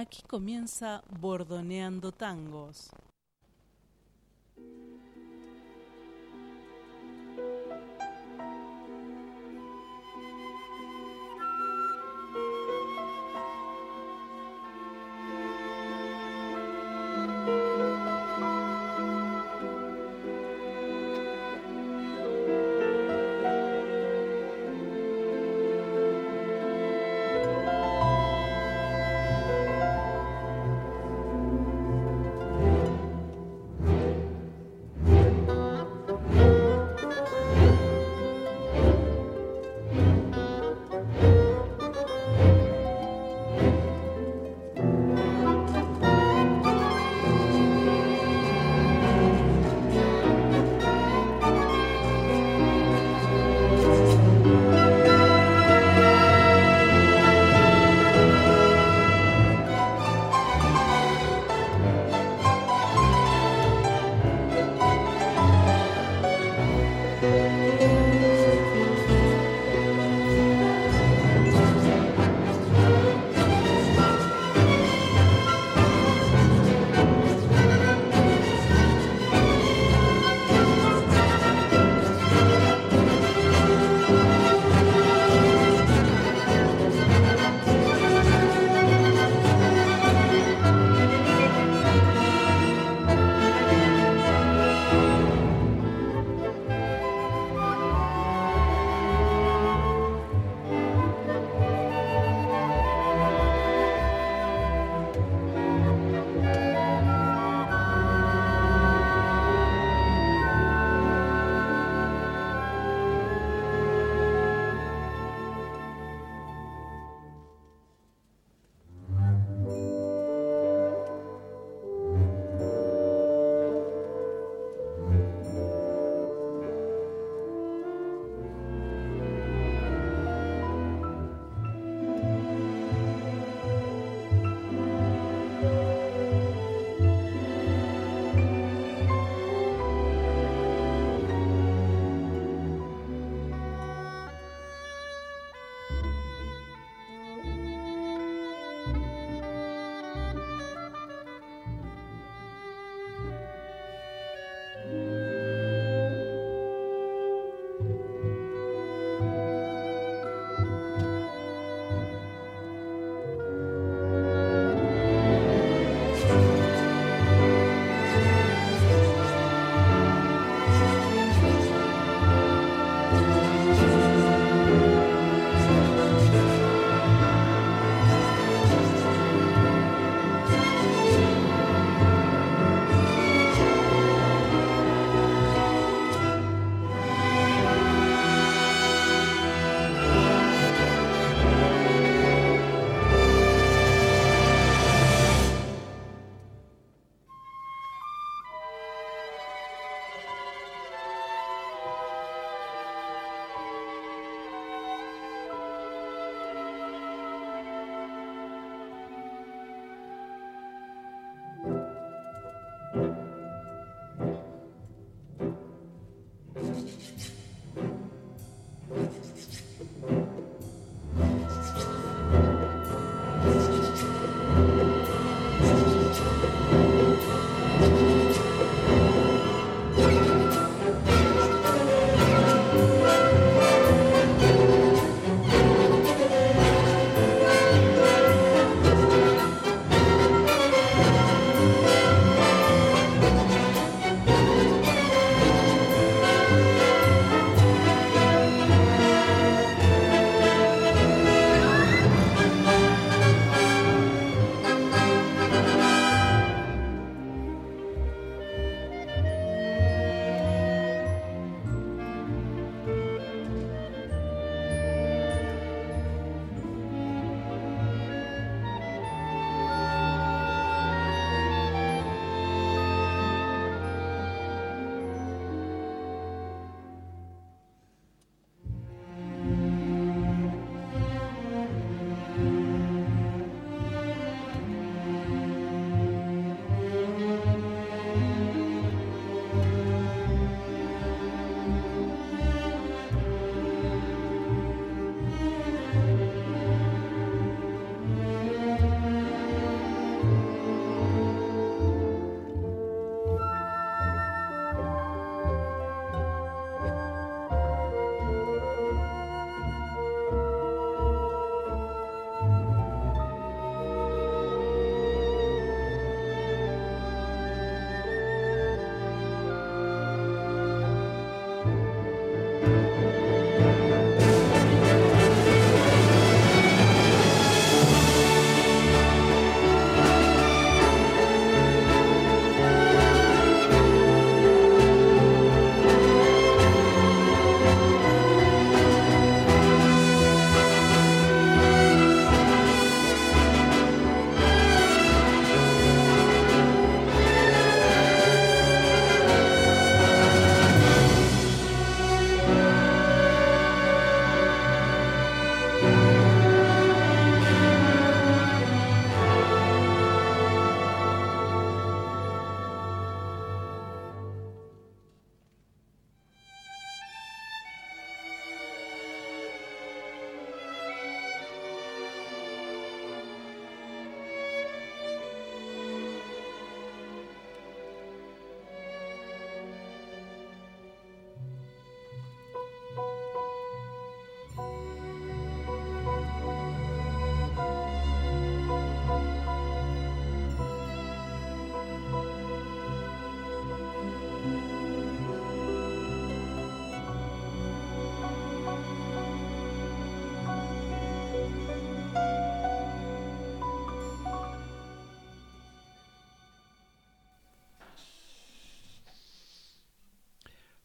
Aquí comienza Bordoneando Tangos.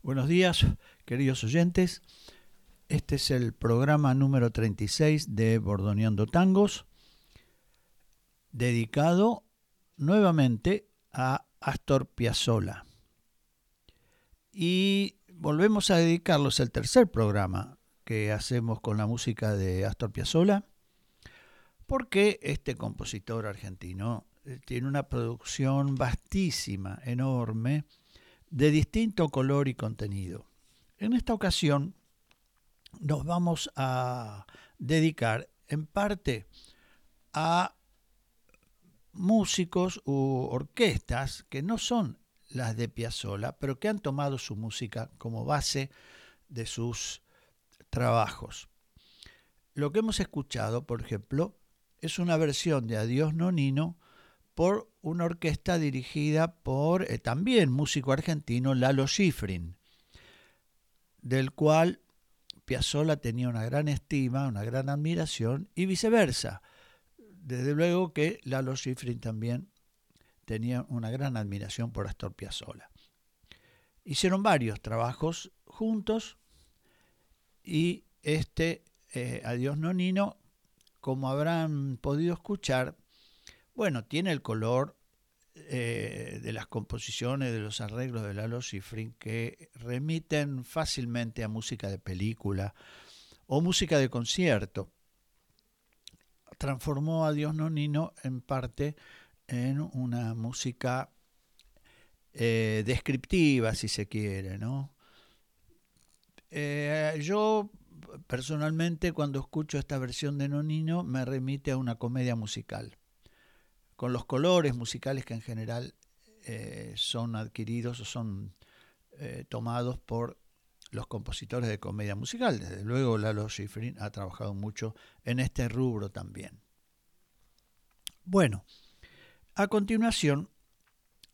Buenos días, queridos oyentes. Este es el programa número 36 de Bordoneando Tangos, dedicado nuevamente a Astor Piazzolla. Y volvemos a dedicarlos el tercer programa que hacemos con la música de Astor Piazzolla, porque este compositor argentino eh, tiene una producción vastísima, enorme, de distinto color y contenido. En esta ocasión nos vamos a dedicar en parte a músicos u orquestas que no son las de Piazzolla, pero que han tomado su música como base de sus trabajos. Lo que hemos escuchado, por ejemplo, es una versión de Adiós Nonino por una orquesta dirigida por eh, también músico argentino Lalo Schifrin, del cual Piazzolla tenía una gran estima, una gran admiración y viceversa. Desde luego que Lalo Schifrin también tenía una gran admiración por Astor Piazzolla. Hicieron varios trabajos juntos y este eh, Adiós Nonino, como habrán podido escuchar, bueno, tiene el color eh, de las composiciones, de los arreglos de Lalo Schifrin que remiten fácilmente a música de película o música de concierto. Transformó a Dios Nonino en parte en una música eh, descriptiva, si se quiere, ¿no? Eh, yo personalmente cuando escucho esta versión de Nonino me remite a una comedia musical con los colores musicales que en general eh, son adquiridos o son eh, tomados por los compositores de comedia musical. Desde luego Lalo Schifrin ha trabajado mucho en este rubro también. Bueno, a continuación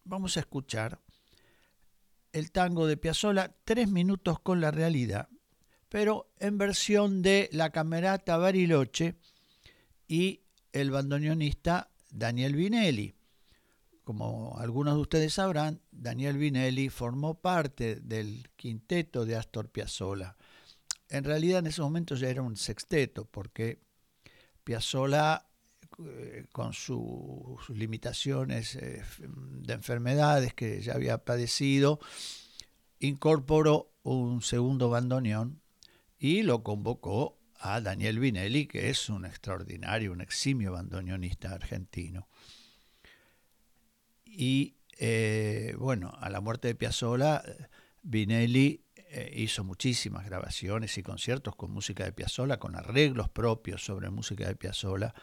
vamos a escuchar el tango de Piazzolla, Tres minutos con la realidad, pero en versión de la camerata Bariloche y el bandoneonista Daniel Vinelli. Como algunos de ustedes sabrán, Daniel Vinelli formó parte del quinteto de Astor Piazzolla. En realidad en ese momento ya era un sexteto, porque Piazzolla, eh, con sus limitaciones eh, de enfermedades que ya había padecido, incorporó un segundo bandoneón y lo convocó a Daniel Vinelli, que es un extraordinario, un eximio bandoneonista argentino. Y eh, bueno, a la muerte de Piazzolla, Vinelli eh, hizo muchísimas grabaciones y conciertos con música de Piazzolla, con arreglos propios sobre música de Piazzolla.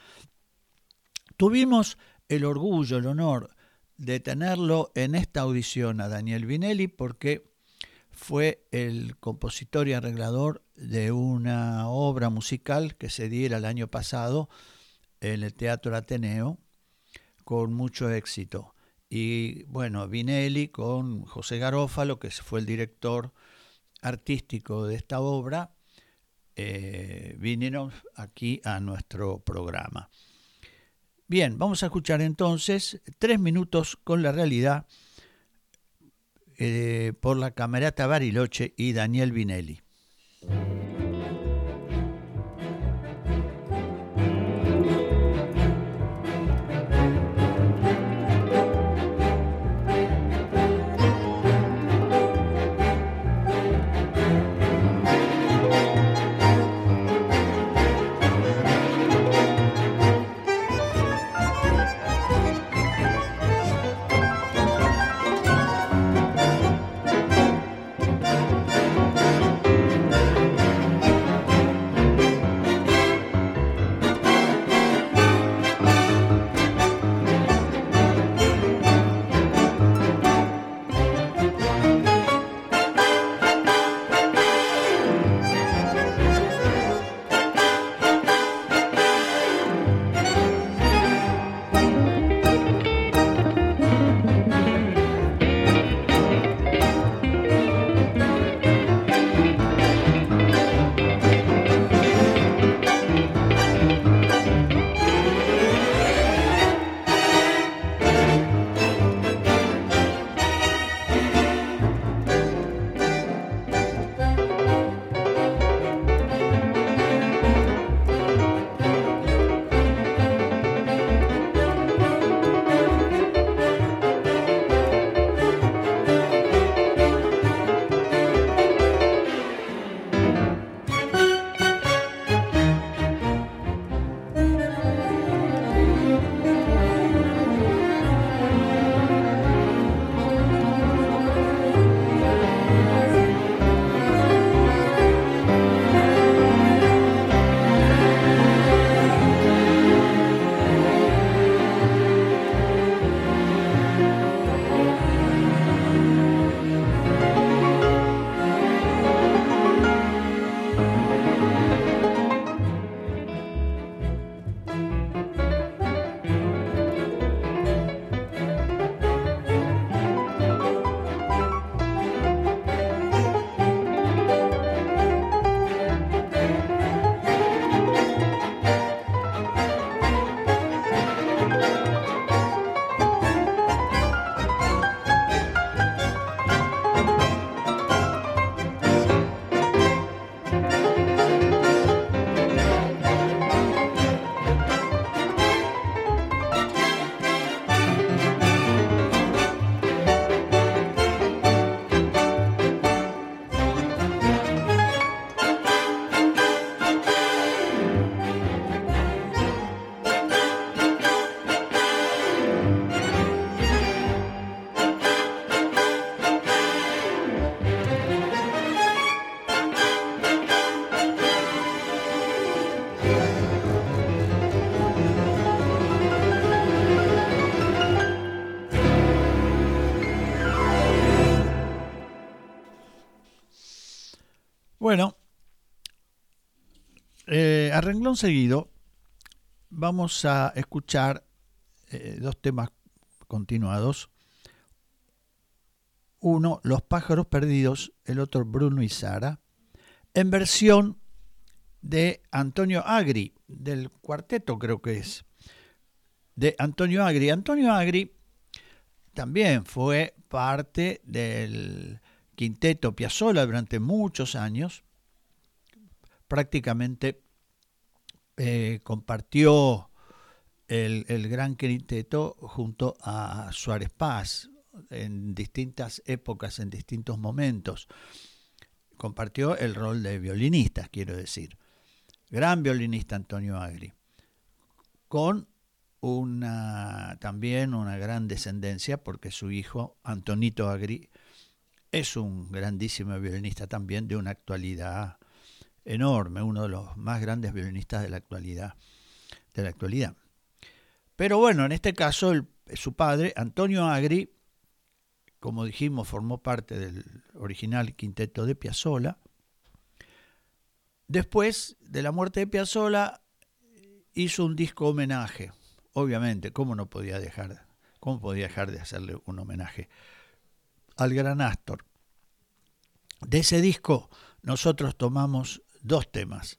Tuvimos el orgullo, el honor de tenerlo en esta audición a Daniel Vinelli porque fue el compositor y arreglador de una obra musical que se diera el año pasado en el Teatro Ateneo con mucho éxito. Y bueno, Vinelli con José Garófalo, que fue el director artístico de esta obra, eh, vinieron aquí a nuestro programa. Bien, vamos a escuchar entonces tres minutos con la realidad eh, por la Camerata Bariloche y Daniel Vinelli. Renglón seguido vamos a escuchar eh, dos temas continuados. Uno, Los pájaros perdidos, el otro, Bruno y Sara, en versión de Antonio Agri, del cuarteto creo que es, de Antonio Agri. Antonio Agri también fue parte del quinteto Piazzolla durante muchos años, prácticamente eh, compartió el, el, gran quinteto junto a Suárez Paz en distintas épocas, en distintos momentos. Compartió el rol de violinista, quiero decir. Gran violinista Antonio Agri, con una también una gran descendencia, porque su hijo Antonito Agri es un grandísimo violinista también de una actualidad enorme, uno de los más grandes violinistas de la actualidad. De la actualidad. Pero bueno, en este caso su padre, Antonio Agri, como dijimos, formó parte del original quinteto de Piazzolla. Después de la muerte de Piazzolla, hizo un disco homenaje. Obviamente, ¿cómo no podía dejar, cómo podía dejar de hacerle un homenaje al gran Astor? De ese disco nosotros tomamos dos temas,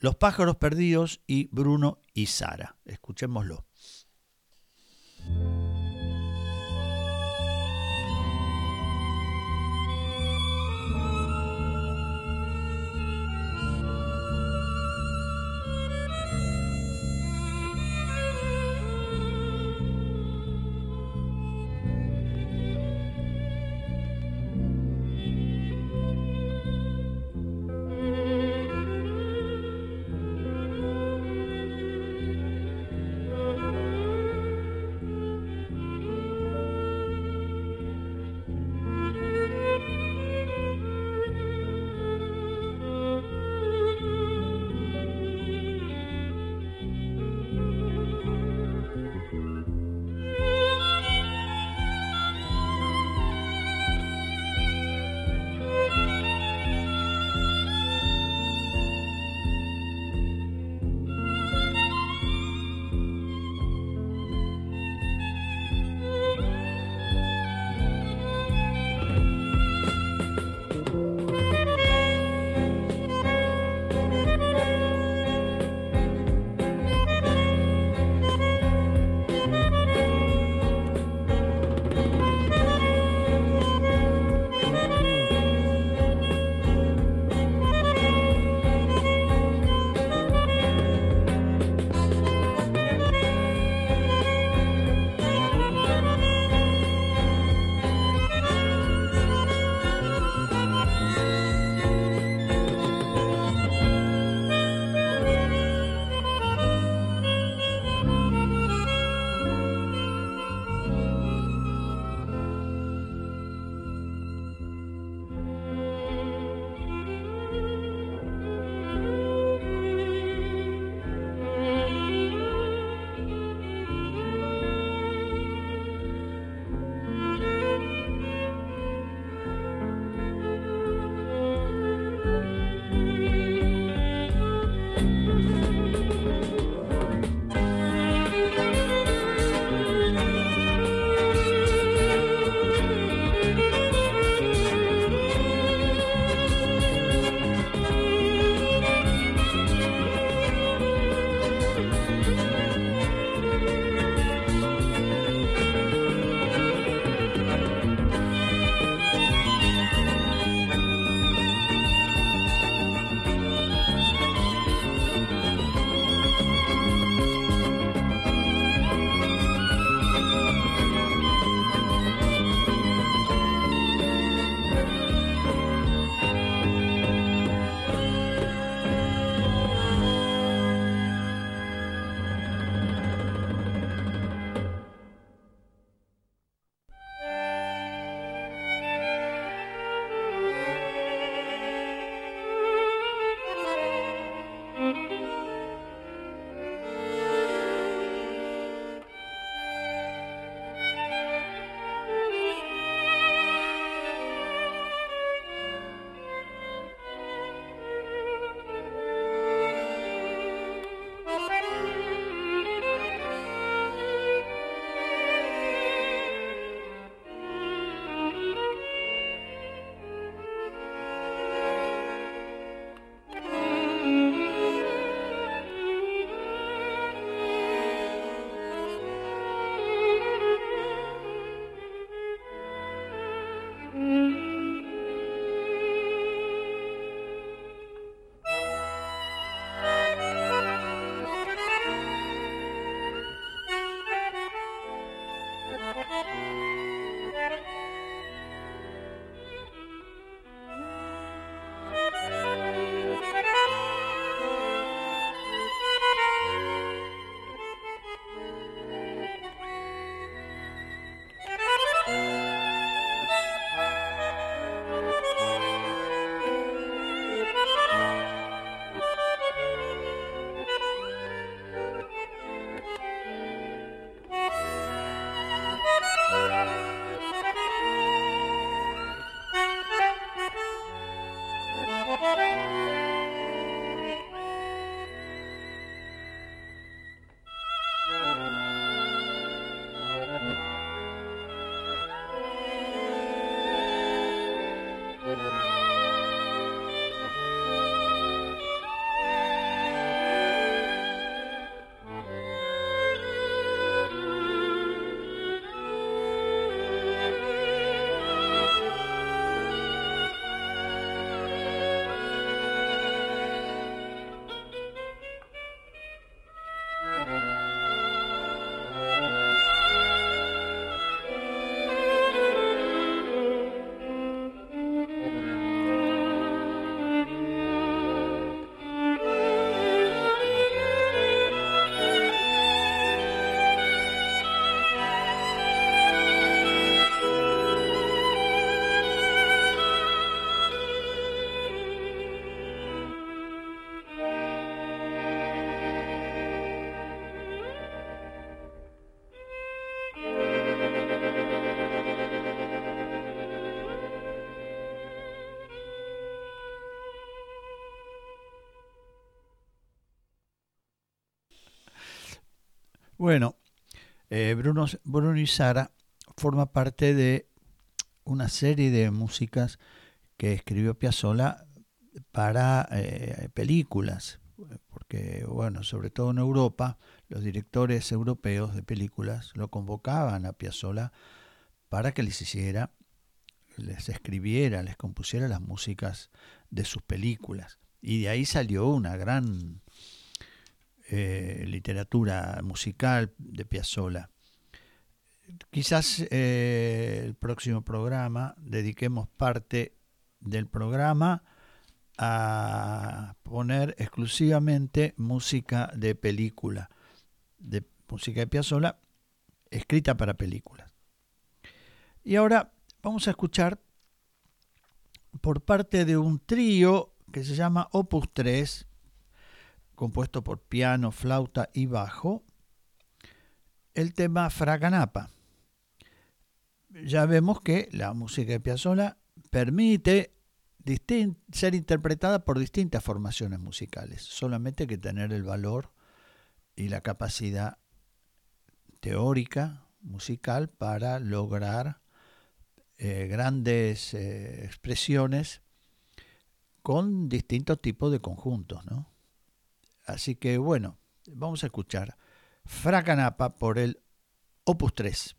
Los pájaros perdidos y Bruno y Sara. Escuchémoslo. Bueno, eh, Bruno, Bruno Sara forma parte de una serie de músicas que escribió Piazzolla para eh, películas, porque bueno, sobre todo en Europa, los directores europeos de películas lo convocaban a Piazzolla para que les hiciera, les escribiera, les compusiera las músicas de sus películas. Y de ahí salió una gran eh, literatura musical de Piazzolla. Quizás eh, el próximo programa dediquemos parte del programa a poner exclusivamente música de película, de música de Piazzolla escrita para películas. Y ahora vamos a escuchar por parte de un trío que se llama Opus 3, compuesto por piano, flauta y bajo, el tema Fraganapa. Ya vemos que la música de Piazzolla permite ser interpretada por distintas formaciones musicales. Solamente hay que tener el valor y la capacidad teórica, musical, para lograr eh, grandes eh, expresiones con distintos tipos de conjuntos. ¿no? Así que bueno, vamos a escuchar Fracanapa por el Opus 3.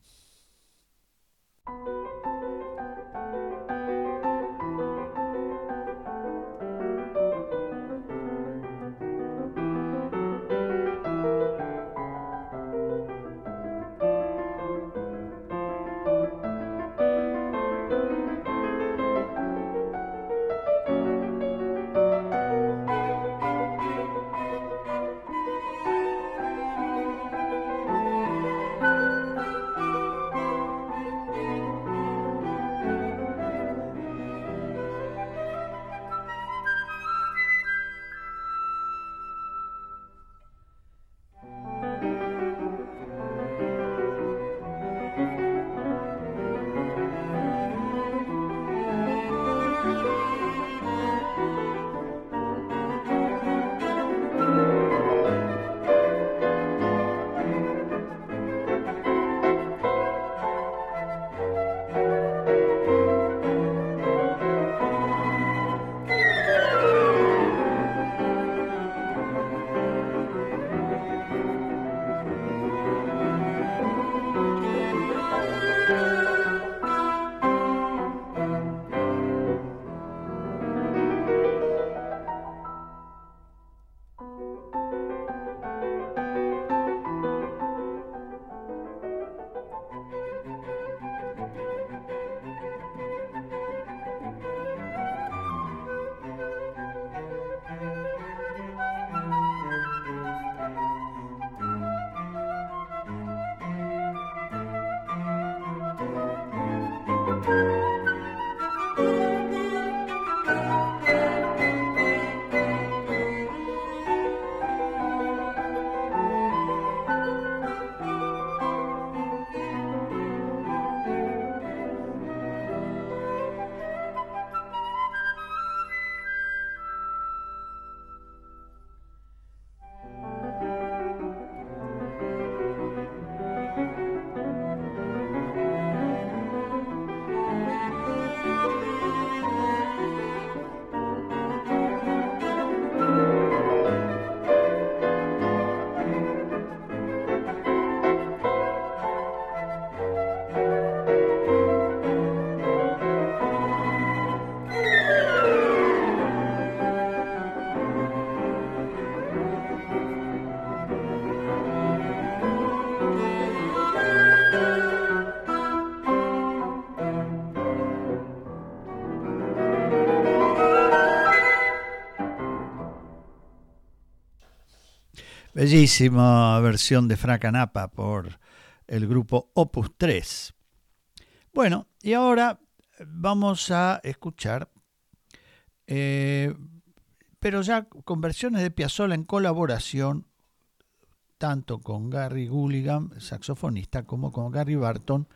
Bellísima versión de Fracanapa por el grupo Opus 3. Bueno, y ahora vamos a escuchar, eh, pero ya con versiones de Piazzolla en colaboración, tanto con Gary Gulligan, saxofonista, como con Gary Barton,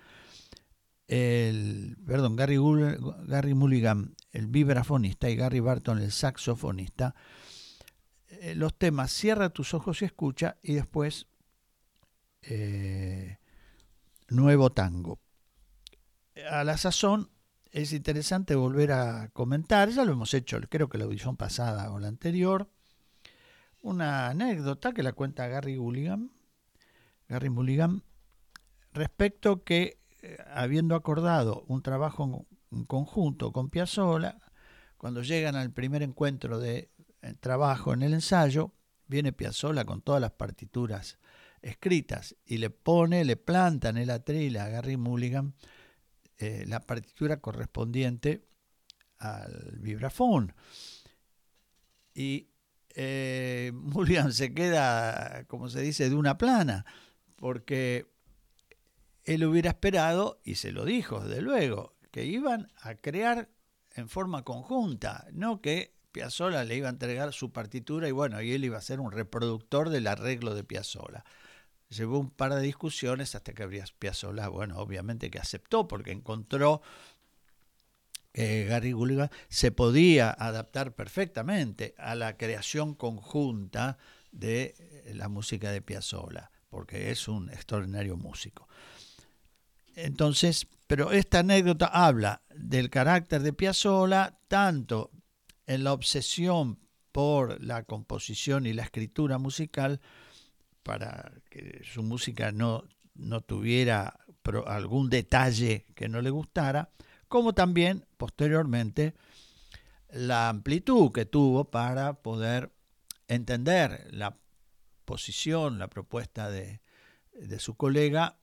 el, perdón, Gary, Gary Mulligan, el vibrafonista, y Gary Barton, el saxofonista, eh, los temas Cierra tus ojos y escucha y después eh, Nuevo Tango. A la sazón es interesante volver a comentar, ya lo hemos hecho, creo que la audición pasada o la anterior, una anécdota que la cuenta Gary Mulligan, Gary Mulligan, respecto que, eh, habiendo acordado un trabajo en conjunto con Piazzolla, cuando llegan al primer encuentro de trabajo en el ensayo, viene Piazzolla con todas las partituras escritas y le pone, le planta en el atril a Gary Mulligan eh, la partitura correspondiente al vibrafón. Y eh, Mulligan se queda, como se dice, de una plana, porque él hubiera esperado, y se lo dijo desde luego, que iban a crear en forma conjunta, no que Piazzolla le iba a entregar su partitura y bueno, y él iba a ser un reproductor del arreglo de Piazzolla. Llevó un par de discusiones hasta que Piazzolla, bueno, obviamente que aceptó porque encontró que Gary Gulligan se podía adaptar perfectamente a la creación conjunta de eh, la música de Piazzolla, porque es un extraordinario músico. Entonces, pero esta anécdota habla del carácter de Piazzolla tanto en la obsesión por la composición y la escritura musical para que su música no, no tuviera algún detalle que no le gustara, como también posteriormente la amplitud que tuvo para poder entender la posición, la propuesta de, de su colega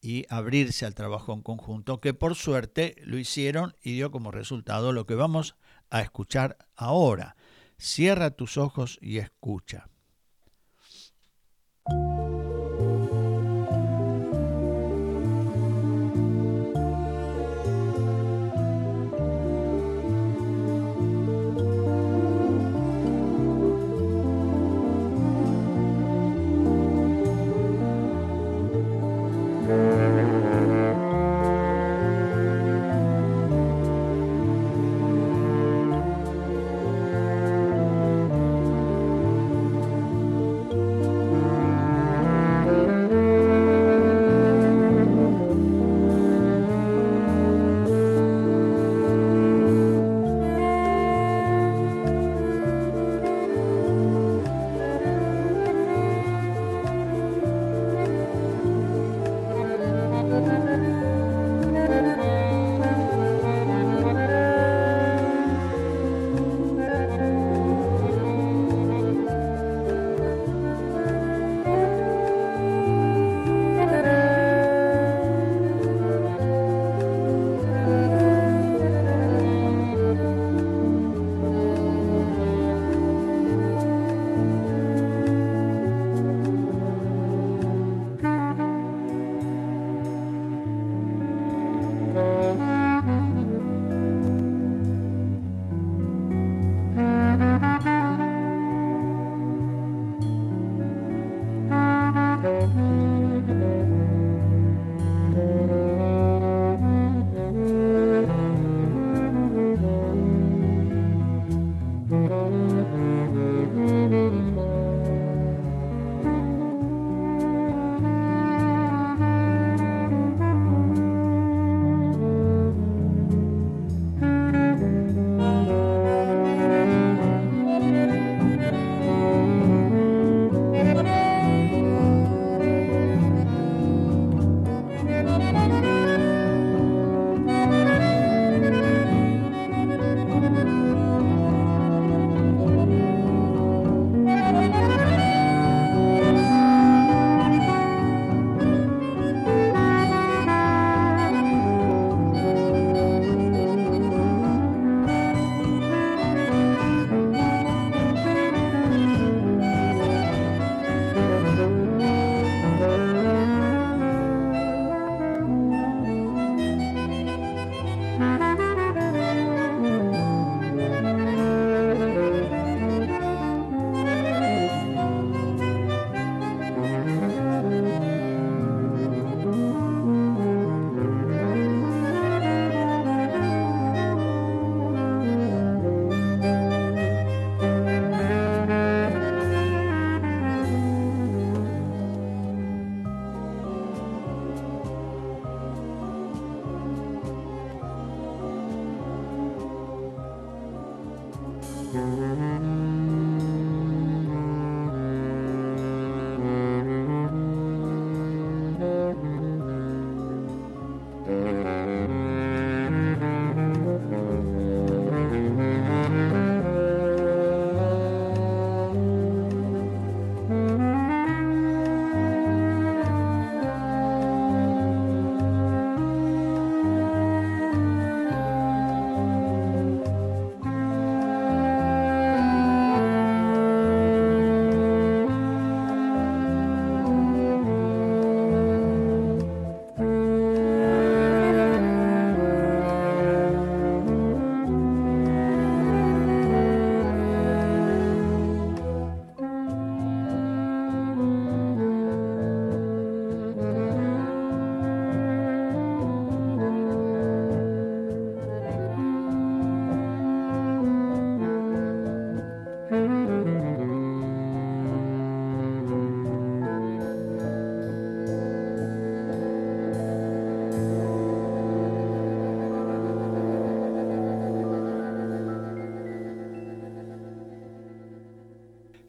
y abrirse al trabajo en conjunto, que por suerte lo hicieron y dio como resultado lo que vamos a escuchar ahora. Cierra tus ojos y escucha.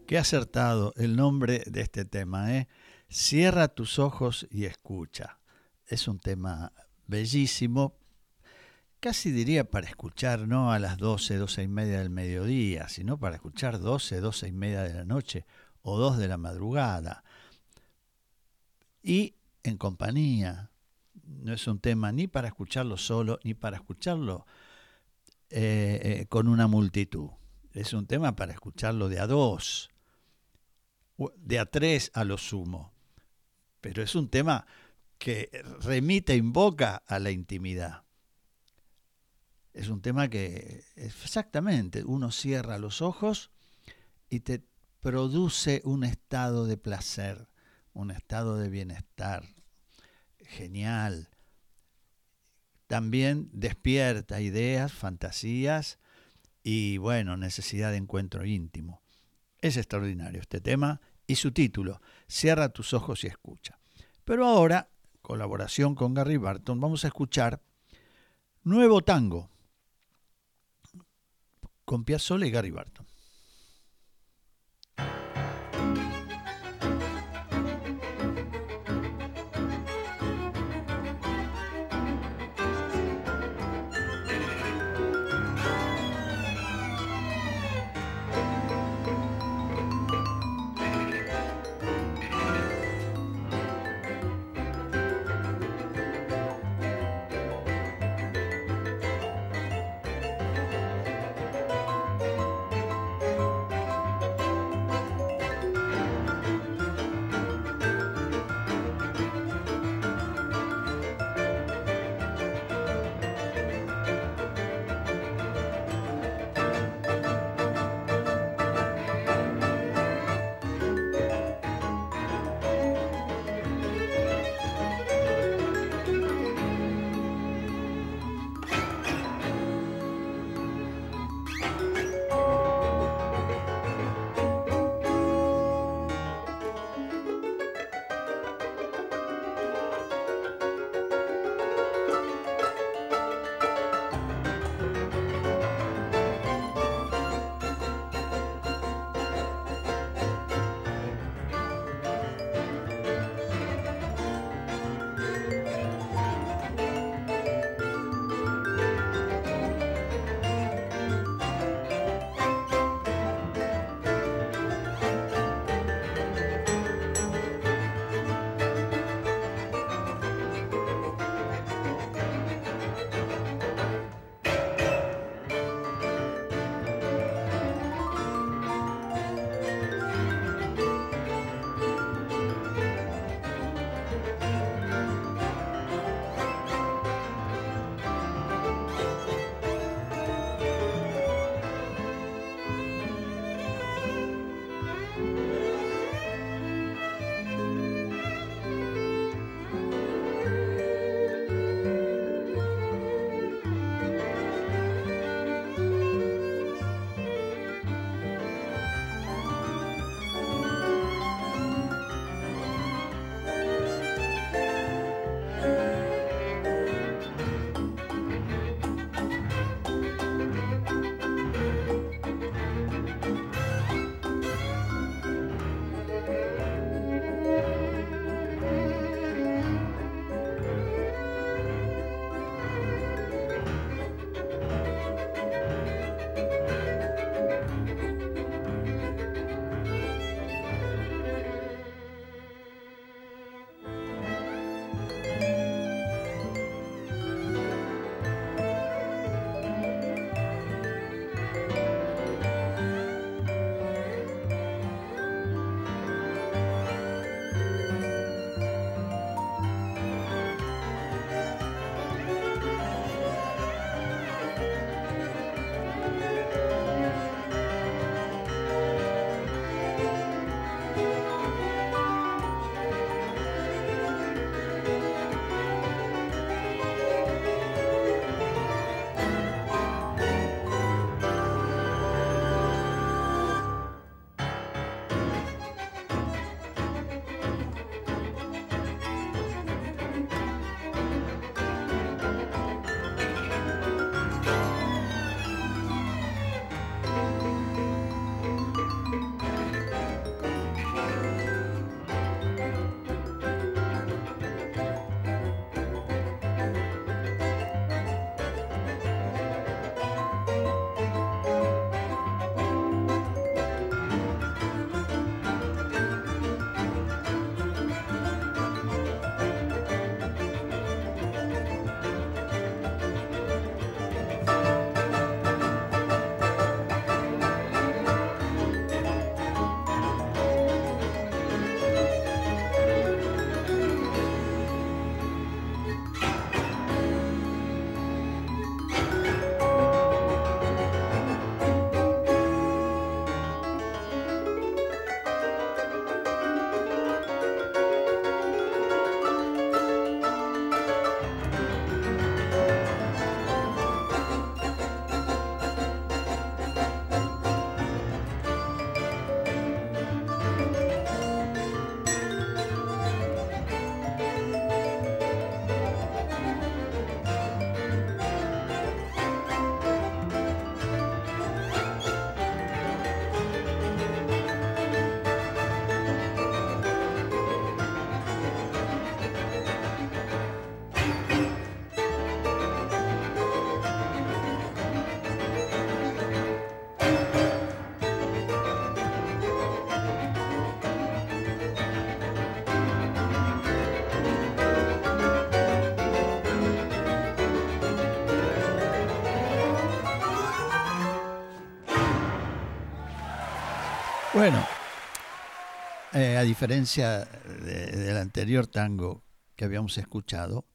Qué acertado el nombre de este tema, ¿eh? Cierra tus ojos y escucha. Es un tema bellísimo, casi diría para escuchar no a las 12, 12 y media del mediodía, sino para escuchar 12, 12 y media de la noche o 2 de la madrugada. Y en compañía. No es un tema ni para escucharlo solo, ni para escucharlo eh, eh, con una multitud. Es un tema para escucharlo de a dos de a tres a lo sumo. Pero es un tema que remite, invoca a la intimidad. Es un tema que exactamente uno cierra los ojos y te produce un estado de placer, un estado de bienestar genial. También despierta ideas, fantasías y bueno, necesidad de encuentro íntimo. Es extraordinario este tema y su título, Cierra tus ojos y escucha. Pero ahora, colaboración con Gary Barton, vamos a escuchar Nuevo Tango con Piazzolla y Gary Barton. Bueno, eh, a diferencia del anterior tango que habíamos escuchado,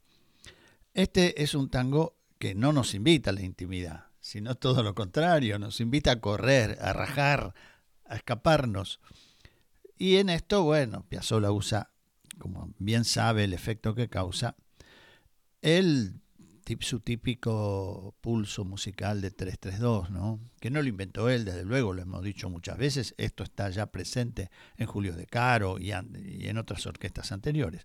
este es un tango que no nos invita a la intimidad, sino todo lo contrario, nos invita a correr, a rajar, a escaparnos. Y en esto, bueno, Piazzolla usa, como bien sabe el efecto que causa, el su típico pulso musical de 332, ¿no? Que no lo inventó él, desde luego, lo hemos dicho muchas veces, esto está ya presente en Julio de Caro y, en otras orquestas anteriores.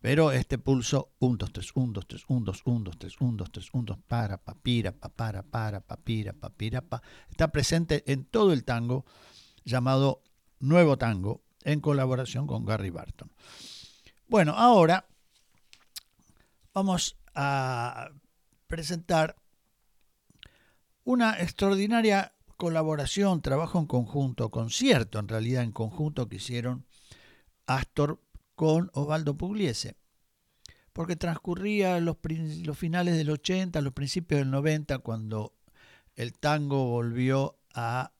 Pero este pulso 1, 2, 3, 1, 2, 3, 1, 2, 1, 2, 3, 1, 2, 3, 1, 2, para, papira, pa, para, para, papira, papira, pa, está presente en todo el tango llamado Nuevo Tango, en colaboración con Gary Barton. Bueno, ahora vamos a presentar una extraordinaria colaboración, trabajo en conjunto, concierto en realidad en conjunto que hicieron Astor con Osvaldo Pugliese, porque transcurría los, los finales del 80, los principios del 90, cuando el tango volvió a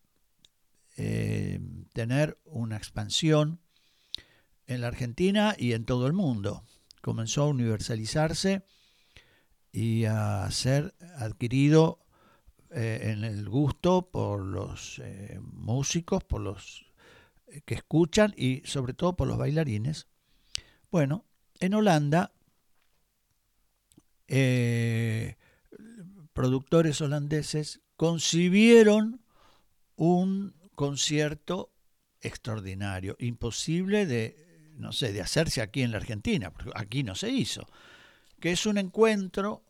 eh, tener una expansión en la Argentina y en todo el mundo. Comenzó a universalizarse y a ser adquirido eh, en el gusto por los eh, músicos, por los eh, que escuchan y sobre todo por los bailarines. Bueno, en Holanda, productores holandeses concibieron un concierto extraordinario, imposible de, no sé, de hacerse aquí en la Argentina, porque aquí no se hizo que es un encuentro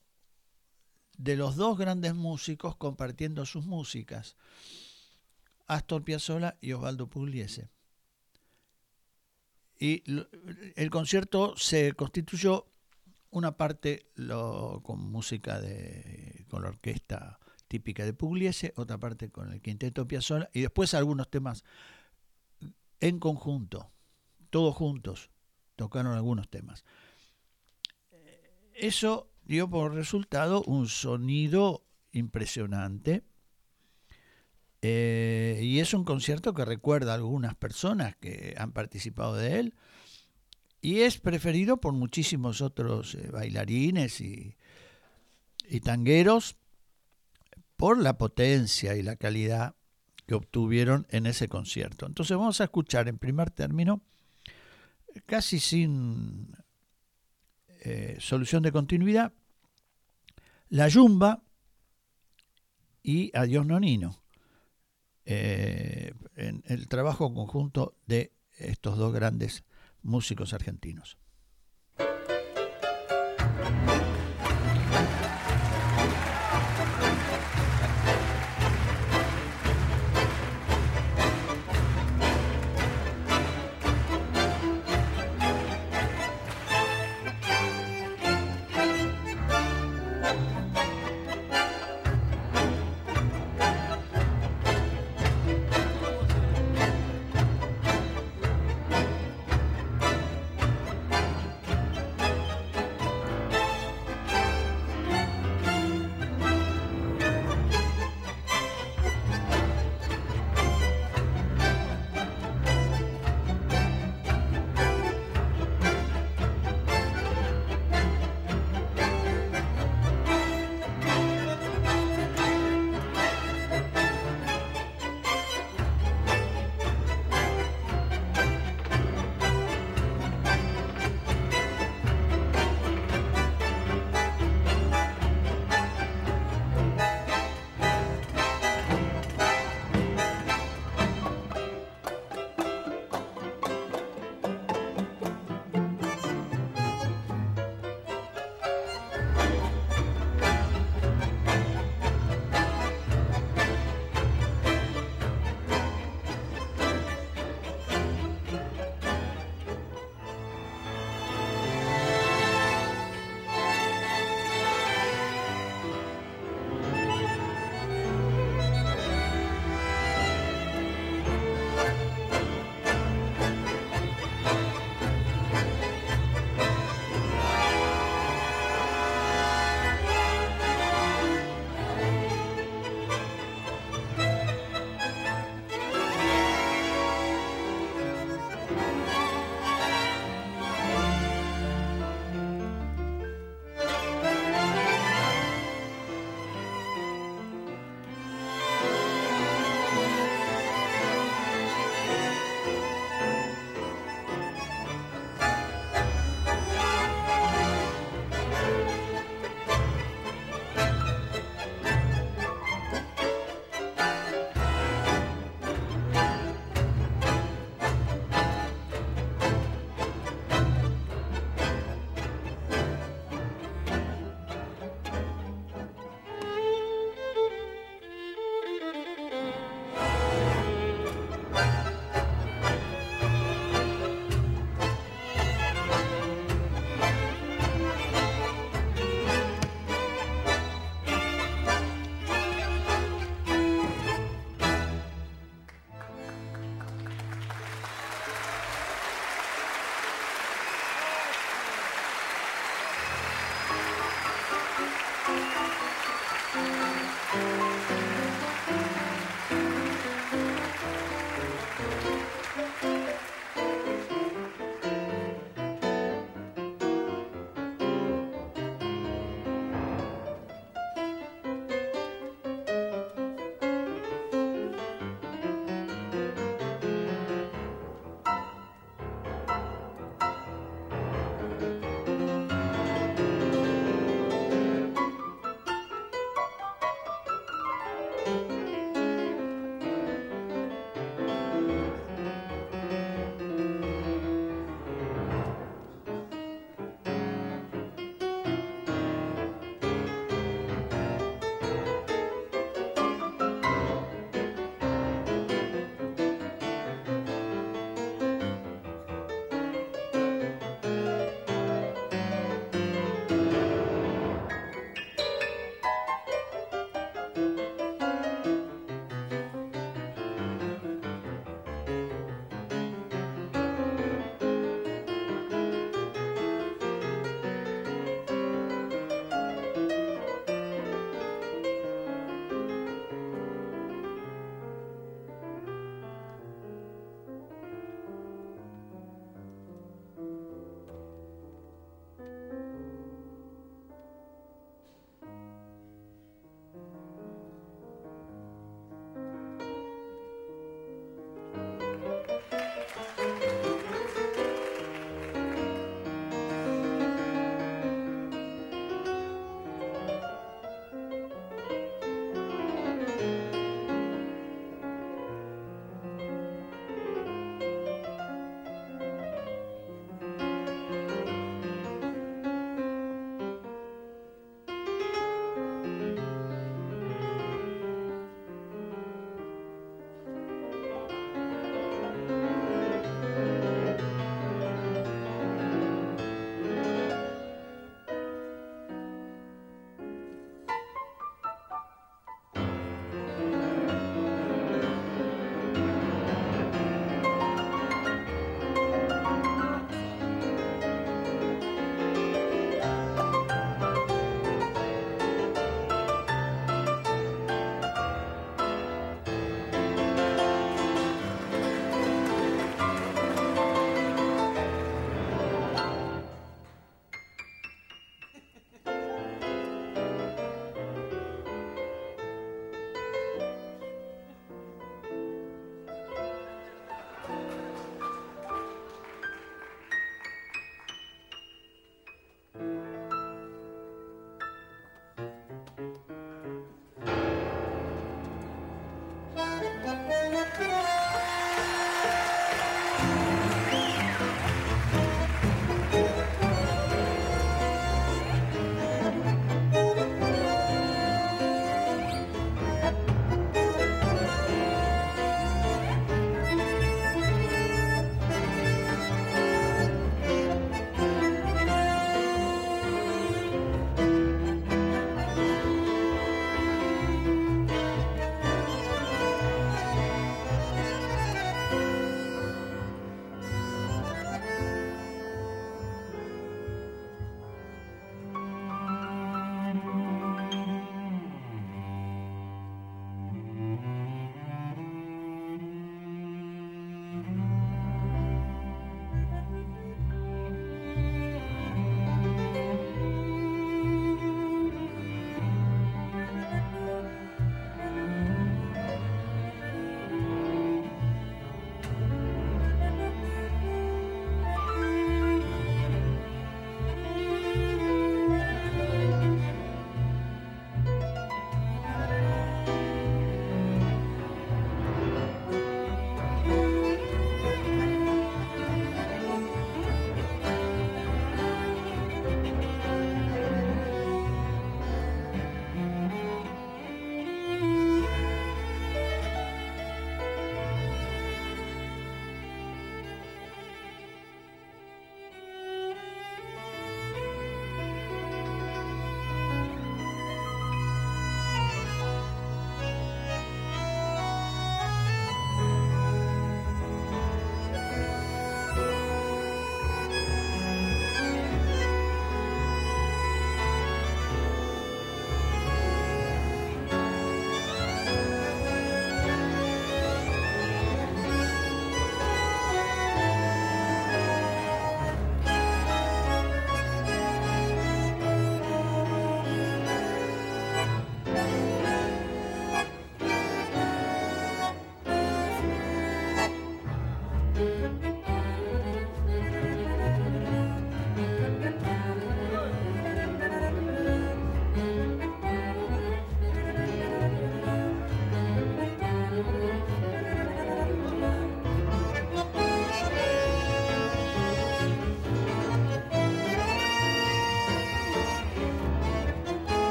de los dos grandes músicos compartiendo sus músicas, Astor Piazzolla y Osvaldo Pugliese. Y el concierto se constituyó una parte con música de, con la orquesta típica de Pugliese, otra parte con el quinteto Piazzolla y después algunos temas en conjunto, todos juntos, tocaron algunos temas. Eso dio por resultado un sonido impresionante. Eh, y es un concierto que recuerda a algunas personas que han participado de él. Y es preferido por muchísimos otros eh, bailarines y, y tangueros por la potencia y la calidad que obtuvieron en ese concierto. Entonces vamos a escuchar en primer término, casi sin eh, solución de continuidad, La Yumba y Adiós Nonino, eh, en el trabajo conjunto de estos dos grandes músicos argentinos.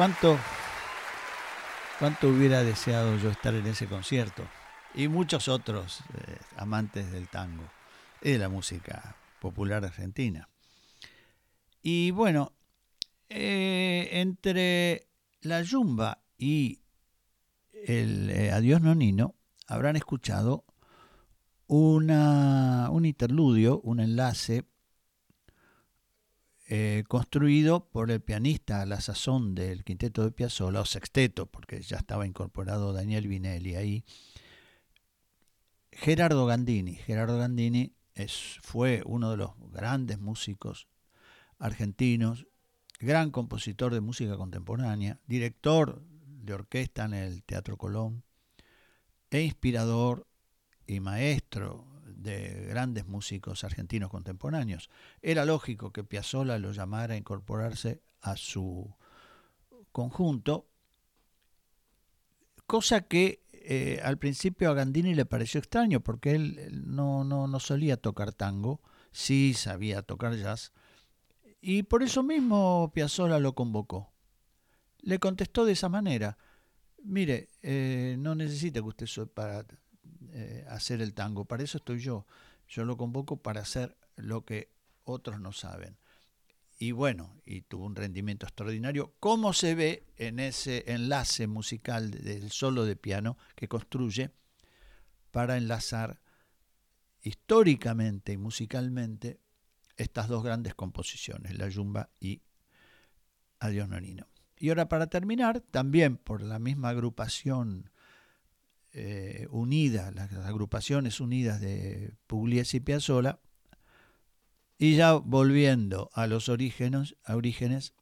¿Cuánto, ¿Cuánto hubiera deseado yo estar en ese concierto? Y muchos otros eh, amantes del tango y de la música popular argentina. Y bueno, eh, entre la yumba y el eh, Adiós Nonino habrán escuchado una, un interludio, un enlace eh, construido por el pianista a la sazón del quinteto de Piazzolla, o sexteto, porque ya estaba incorporado Daniel Vinelli ahí, Gerardo Gandini. Gerardo Gandini es, fue uno de los grandes músicos argentinos, gran compositor de música contemporánea, director de orquesta en el Teatro Colón e inspirador y maestro de grandes músicos argentinos contemporáneos. Era lógico que Piazzolla lo llamara a incorporarse a su conjunto, cosa que eh, al principio a Gandini le pareció extraño porque él no, no, no solía tocar tango, sí sabía tocar jazz, y por eso mismo Piazzolla lo convocó. Le contestó de esa manera, mire, eh, no necesita que usted para eh, hacer el tango. Para eso estoy yo. Yo lo convoco para hacer lo que otros no saben. Y bueno, y tuvo un rendimiento extraordinario, como se ve en ese enlace musical del solo de piano que construye para enlazar históricamente y musicalmente estas dos grandes composiciones, La Yumba y Adiós Nonino. Y ahora para terminar, también por la misma agrupación eh, unida, las agrupaciones unidas de Pugliese y Piazzolla, y ya volviendo a los orígenes, orígenes,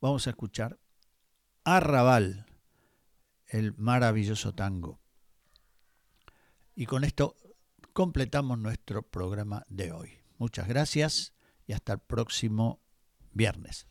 vamos a escuchar Arrabal, el maravilloso tango. Y con esto completamos nuestro programa de hoy. Muchas gracias y hasta el próximo viernes.